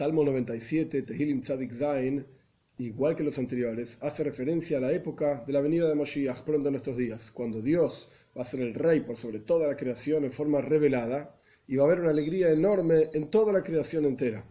Salmo 97, Tehilim Tzadik Zain, igual que los anteriores, hace referencia a la época de la venida de Moshiach pronto en nuestros días, cuando Dios va a ser el rey por sobre toda la creación en forma revelada y va a haber una alegría enorme en toda la creación entera.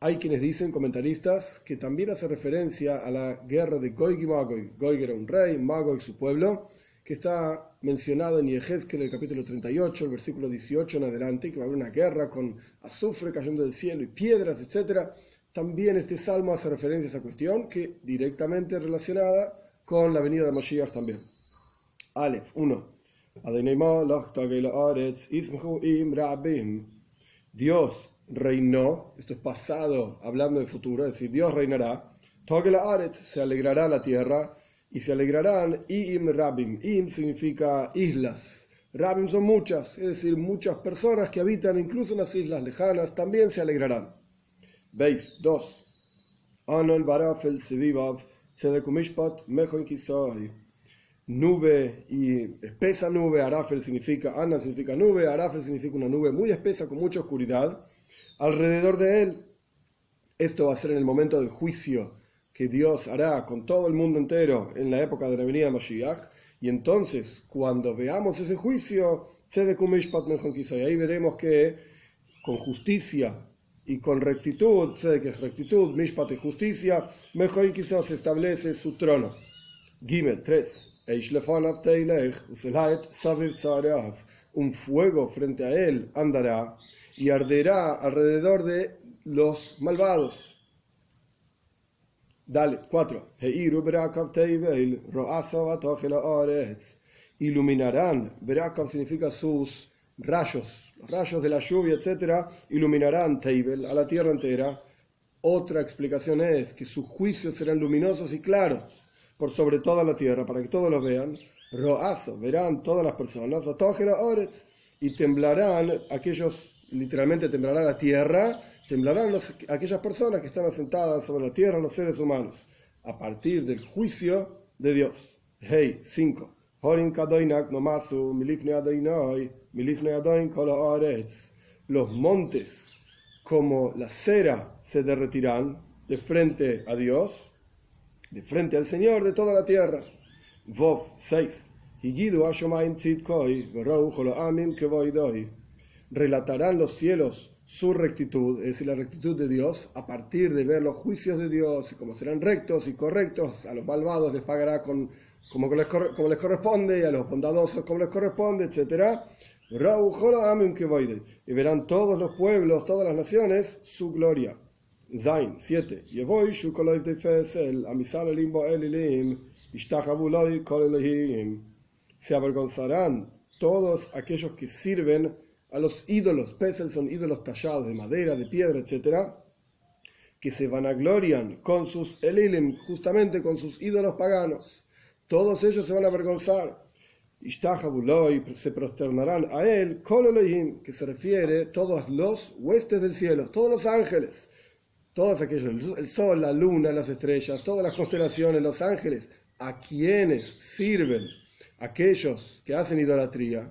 Hay quienes dicen, comentaristas, que también hace referencia a la guerra de Goig y Magog. Goig era un rey, Magog su pueblo, que está mencionado en Yehezkel, el capítulo 38, el versículo 18 en adelante, que va a haber una guerra con azufre cayendo del cielo y piedras, etc. También este salmo hace referencia a esa cuestión, que directamente relacionada con la venida de Moshiach también. Aleph 1. Dios reinó, esto es pasado hablando de futuro, es decir, Dios reinará, se alegrará la tierra y se alegrarán Im Rabim. Im significa islas. Rabim son muchas, es decir, muchas personas que habitan incluso en las islas lejanas también se alegrarán. Veis, 2. Anol Barafel Sevivav Sedekumishpat Mechon Kisoy nube y espesa nube, Arafel significa, Ana significa nube, Arafel significa una nube muy espesa con mucha oscuridad, alrededor de él. Esto va a ser en el momento del juicio que Dios hará con todo el mundo entero en la época de la venida de Mashiach. Y entonces, cuando veamos ese juicio, ahí veremos que con justicia y con rectitud, que rectitud, Mishpat y justicia, mejor se establece su trono. Gimel 3. Un fuego frente a él andará y arderá alrededor de los malvados. Dale, 4. Iluminarán, Berakav significa sus rayos, los rayos de la lluvia, etc. Iluminarán Teibel a la tierra entera. Otra explicación es que sus juicios serán luminosos y claros por sobre toda la tierra, para que todos lo vean. Roazo, verán todas las personas, y temblarán aquellos, literalmente temblará la tierra, temblarán aquellas personas que están asentadas sobre la tierra, los seres humanos, a partir del juicio de Dios. Hey, 5. Los montes, como la cera, se derretirán de frente a Dios de frente al Señor de toda la tierra. Vov 6. Relatarán los cielos su rectitud, es decir, la rectitud de Dios, a partir de ver los juicios de Dios y cómo serán rectos y correctos, a los malvados les pagará con, como, les, como les corresponde, y a los bondadosos como les corresponde, etc. Y verán todos los pueblos, todas las naciones, su gloria. Zain 7. Se avergonzarán todos aquellos que sirven a los ídolos. Pesel son ídolos tallados de madera, de piedra, etc. Que se vanaglorian con sus elilim, justamente con sus ídolos paganos. Todos ellos se van a avergonzar. se prosternarán a él, que se refiere todos los huestes del cielo, todos los ángeles todos aquellos, el sol, la luna, las estrellas, todas las constelaciones, los ángeles, a quienes sirven aquellos que hacen idolatría,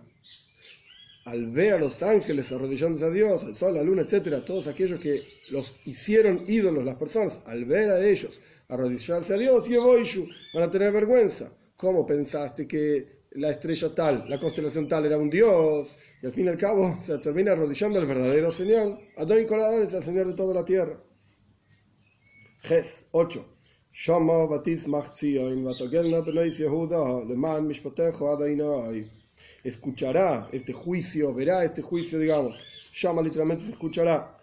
al ver a los ángeles arrodillándose a Dios, al sol, la luna, etcétera, todos aquellos que los hicieron ídolos, las personas, al ver a ellos arrodillarse a Dios, y van a tener vergüenza. ¿Cómo pensaste que la estrella tal, la constelación tal era un dios? Y al fin y al cabo se termina arrodillando al verdadero Señor. Adón es el Señor de toda la tierra. Ges 8. Shama batismach Zion, vatogelna benois Yehuda, leman adainai escuchará este juicio, verá este juicio, digamos, llama literalmente se escuchará.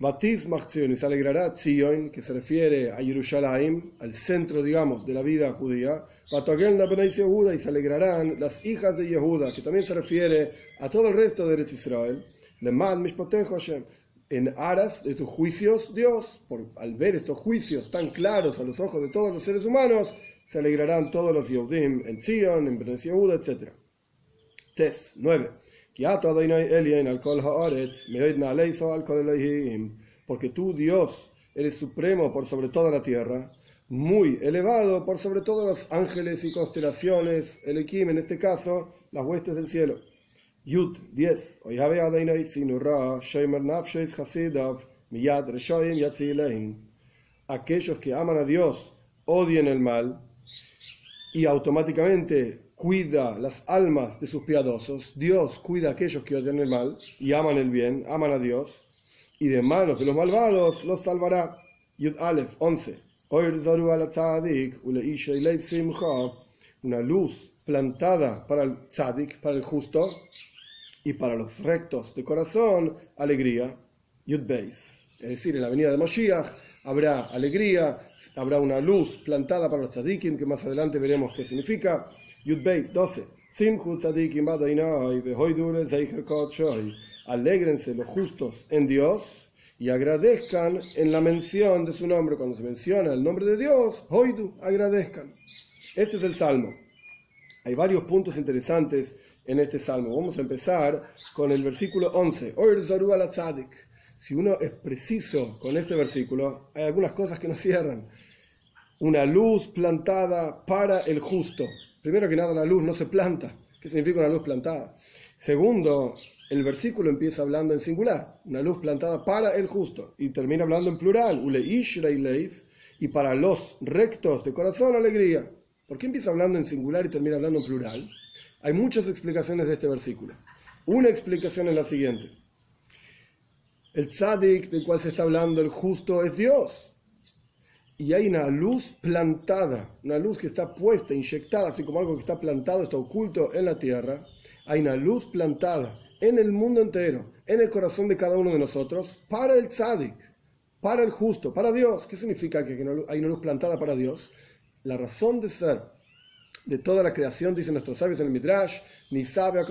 Batiz Machzion y se alegrará Tzion, que se refiere a Jerusalén, al centro, digamos, de la vida judía. Batogelna Benais Yehuda y se alegrarán las hijas de Yehuda, que también se refiere a todo el resto de Eretz Israel. Lemad Mishpotejo Hashem, en aras de tus juicios, Dios, por, al ver estos juicios tan claros a los ojos de todos los seres humanos, se alegrarán todos los Yehudim en Zion, en Benais Yehuda, etcétera. 3, 9. Porque tú, Dios, eres supremo por sobre toda la tierra, muy elevado por sobre todos los ángeles y constelaciones, el Ekim, en este caso, las huestes del cielo. Yud 10. Aquellos que aman a Dios odian el mal y automáticamente cuida las almas de sus piadosos. Dios cuida a aquellos que odian el mal y aman el bien, aman a Dios. Y de manos de los malvados los salvará. Yud Aleph 11. Una luz plantada para el tzadik, para el justo, y para los rectos de corazón, alegría. Yud Beis. Es decir, en la venida de Moshiach habrá alegría, habrá una luz plantada para los tzadikim, que más adelante veremos qué significa. Yud Beis 12. Alégrense los justos en Dios y agradezcan en la mención de su nombre. Cuando se menciona el nombre de Dios, hoidu, agradezcan. Este es el salmo. Hay varios puntos interesantes en este salmo. Vamos a empezar con el versículo 11. Si uno es preciso con este versículo, hay algunas cosas que nos cierran. Una luz plantada para el justo. Primero que nada, la luz no se planta. ¿Qué significa una luz plantada? Segundo, el versículo empieza hablando en singular, una luz plantada para el justo, y termina hablando en plural, y para los rectos de corazón, alegría. ¿Por qué empieza hablando en singular y termina hablando en plural? Hay muchas explicaciones de este versículo. Una explicación es la siguiente. El tzadik del cual se está hablando, el justo, es Dios. Y hay una luz plantada, una luz que está puesta, inyectada, así como algo que está plantado, está oculto en la tierra. Hay una luz plantada en el mundo entero, en el corazón de cada uno de nosotros, para el tzadik, para el justo, para Dios. ¿Qué significa que hay una luz plantada para Dios? La razón de ser de toda la creación, dicen nuestros sabios en el Midrash, ni sabe a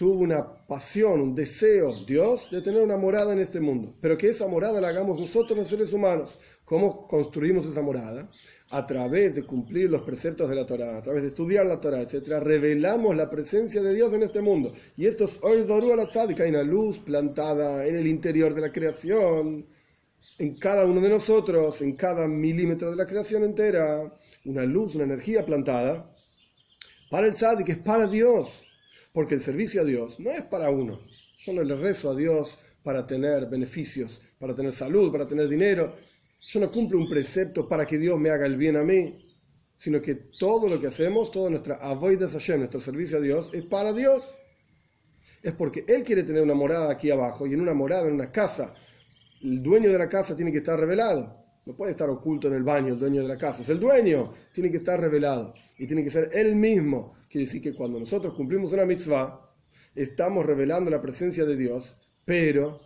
tuvo una pasión, un deseo, Dios, de tener una morada en este mundo, pero que esa morada la hagamos nosotros los seres humanos. ¿Cómo construimos esa morada? A través de cumplir los preceptos de la Torah, a través de estudiar la Torah, etc., revelamos la presencia de Dios en este mundo. Y esto es hay una luz plantada en el interior de la creación, en cada uno de nosotros, en cada milímetro de la creación entera una luz, una energía plantada para el tzadik, es para Dios, porque el servicio a Dios no es para uno. Yo no le rezo a Dios para tener beneficios, para tener salud, para tener dinero. Yo no cumplo un precepto para que Dios me haga el bien a mí, sino que todo lo que hacemos, toda nuestra avoidas Hashem, nuestro servicio a Dios, es para Dios. Es porque Él quiere tener una morada aquí abajo y en una morada, en una casa, el dueño de la casa tiene que estar revelado. No puede estar oculto en el baño el dueño de la casa. Es el dueño. Tiene que estar revelado. Y tiene que ser él mismo. Quiere decir que cuando nosotros cumplimos una mitzvah, estamos revelando la presencia de Dios. Pero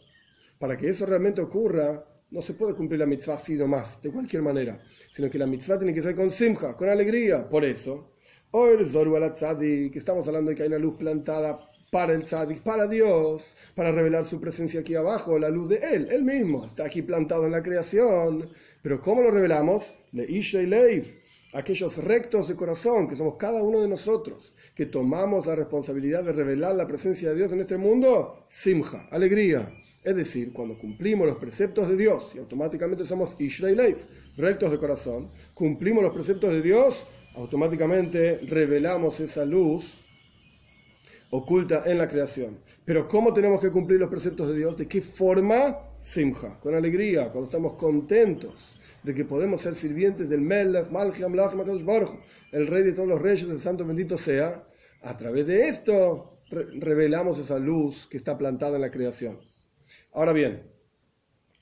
para que eso realmente ocurra, no se puede cumplir la mitzvah así nomás, de cualquier manera. Sino que la mitzvah tiene que ser con simja, con alegría. Por eso, hoy Zoru al que estamos hablando de que hay una luz plantada para el tzadik, para Dios, para revelar su presencia aquí abajo, la luz de Él, Él mismo, está aquí plantado en la creación. Pero ¿cómo lo revelamos? Le y Leiv, aquellos rectos de corazón, que somos cada uno de nosotros, que tomamos la responsabilidad de revelar la presencia de Dios en este mundo, simja, alegría. Es decir, cuando cumplimos los preceptos de Dios y automáticamente somos Ishrei Leif, rectos de corazón, cumplimos los preceptos de Dios, automáticamente revelamos esa luz oculta en la creación. Pero ¿cómo tenemos que cumplir los preceptos de Dios? ¿De qué forma? Simcha, con alegría, cuando estamos contentos de que podemos ser sirvientes del Melech, Malcham, el rey de todos los reyes, el santo bendito sea. A través de esto revelamos esa luz que está plantada en la creación. Ahora bien,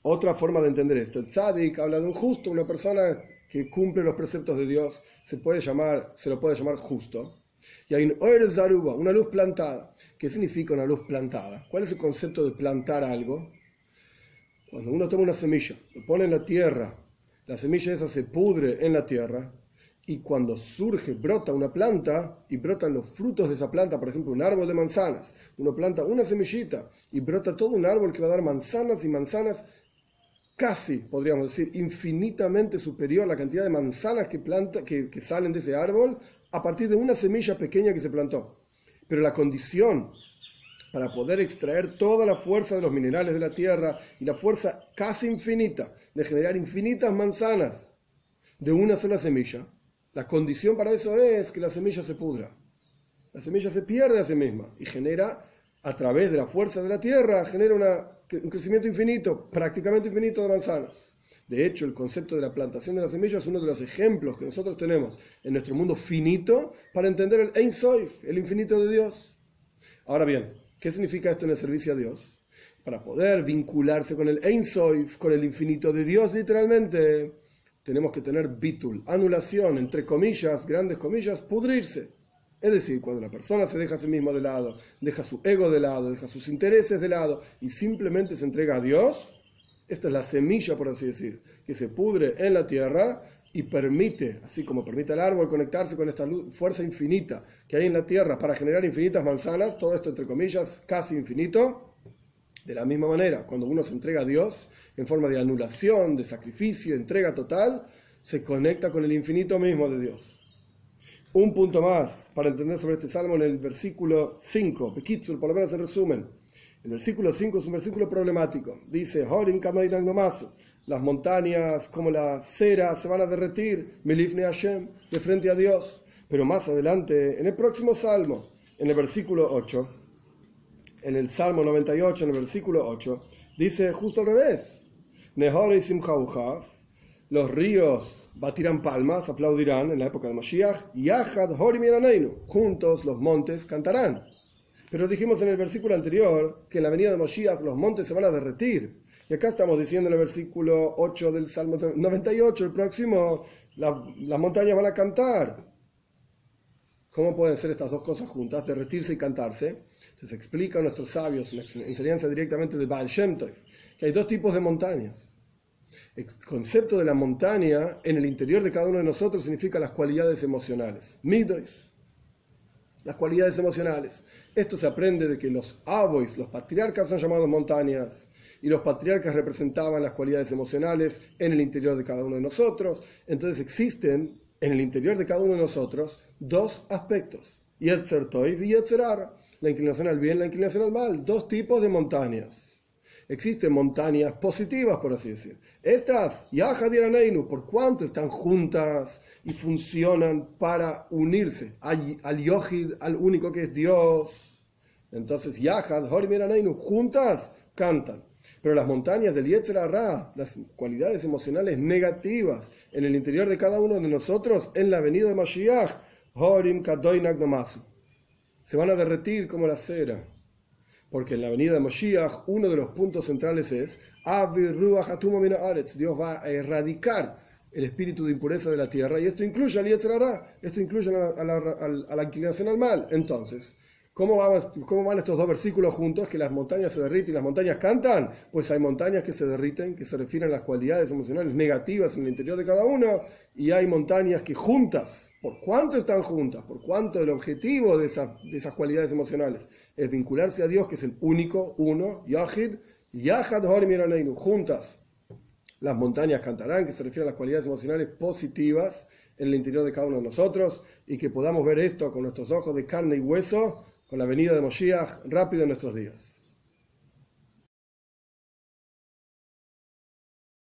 otra forma de entender esto. El tzadik habla de un justo, una persona que cumple los preceptos de Dios, se, puede llamar, se lo puede llamar justo. Y hay un Zaruba, una luz plantada. ¿Qué significa una luz plantada? ¿Cuál es el concepto de plantar algo? Cuando uno toma una semilla, lo pone en la tierra, la semilla esa se pudre en la tierra y cuando surge, brota una planta y brotan los frutos de esa planta, por ejemplo, un árbol de manzanas, uno planta una semillita y brota todo un árbol que va a dar manzanas y manzanas casi, podríamos decir, infinitamente superior a la cantidad de manzanas que, planta, que, que salen de ese árbol a partir de una semilla pequeña que se plantó. Pero la condición para poder extraer toda la fuerza de los minerales de la tierra y la fuerza casi infinita de generar infinitas manzanas de una sola semilla, la condición para eso es que la semilla se pudra. La semilla se pierde a sí misma y genera, a través de la fuerza de la tierra, genera un crecimiento infinito, prácticamente infinito de manzanas. De hecho, el concepto de la plantación de la semilla es uno de los ejemplos que nosotros tenemos en nuestro mundo finito para entender el Ein Sof, el infinito de Dios. Ahora bien, ¿qué significa esto en el servicio a Dios? Para poder vincularse con el Ein Sof, con el infinito de Dios, literalmente, tenemos que tener bitul, anulación, entre comillas, grandes comillas, pudrirse. Es decir, cuando la persona se deja a sí mismo de lado, deja su ego de lado, deja sus intereses de lado y simplemente se entrega a Dios, esta es la semilla, por así decir, que se pudre en la tierra y permite, así como permite al árbol conectarse con esta fuerza infinita que hay en la tierra para generar infinitas manzanas, todo esto entre comillas, casi infinito. De la misma manera, cuando uno se entrega a Dios en forma de anulación, de sacrificio, entrega total, se conecta con el infinito mismo de Dios. Un punto más para entender sobre este salmo en el versículo 5, Bekitsur, por lo menos en resumen. El versículo 5 es un versículo problemático. Dice, las montañas como la cera se van a derretir, Melifne Hashem, de frente a Dios. Pero más adelante, en el próximo salmo, en el versículo 8, en el salmo 98, en el versículo 8, dice justo al revés. Los ríos batirán palmas, aplaudirán en la época de Mashiach, y juntos los montes cantarán. Pero dijimos en el versículo anterior que en la venida de Mashiach los montes se van a derretir. Y acá estamos diciendo en el versículo 8 del Salmo 98, el próximo, las montañas van a cantar. ¿Cómo pueden ser estas dos cosas juntas, derretirse y cantarse? Entonces explica a nuestros sabios, la enseñanza directamente de Baal Shem que hay dos tipos de montañas el concepto de la montaña en el interior de cada uno de nosotros significa las cualidades emocionales. Midois, las cualidades emocionales. Esto se aprende de que los abois, los patriarcas son llamados montañas y los patriarcas representaban las cualidades emocionales en el interior de cada uno de nosotros. Entonces existen en el interior de cada uno de nosotros dos aspectos, Yetzer Toiv y Yetzer la inclinación al bien, la inclinación al mal, dos tipos de montañas existen montañas positivas, por así decir. Estas, Yahad y por cuánto están juntas y funcionan para unirse al, al al único que es Dios. Entonces, Yahad, Horim juntas cantan. Pero las montañas del Yetzer las cualidades emocionales negativas en el interior de cada uno de nosotros, en la venida de Mashiach, Horim Kadoinak se van a derretir como la cera porque en la venida de Moshiach uno de los puntos centrales es Dios va a erradicar el espíritu de impureza de la tierra y esto incluye al Yetzirah, esto incluye a la, a la inclinación al mal. Entonces, ¿Cómo, ¿Cómo van estos dos versículos juntos? Que las montañas se derriten y las montañas cantan. Pues hay montañas que se derriten, que se refieren a las cualidades emocionales negativas en el interior de cada uno, y hay montañas que juntas, ¿por cuánto están juntas? ¿Por cuánto el objetivo de, esas cualidades emocionales es vincularse a Dios, que es el único, uno, Yahid, Yahad Horimiranainu, juntas. Las montañas cantarán, que se refieren a las cualidades emocionales positivas en el interior de cada uno de nosotros, y que podamos ver esto con nuestros ojos de carne y hueso con la venida de Moshiach rápido en nuestros días.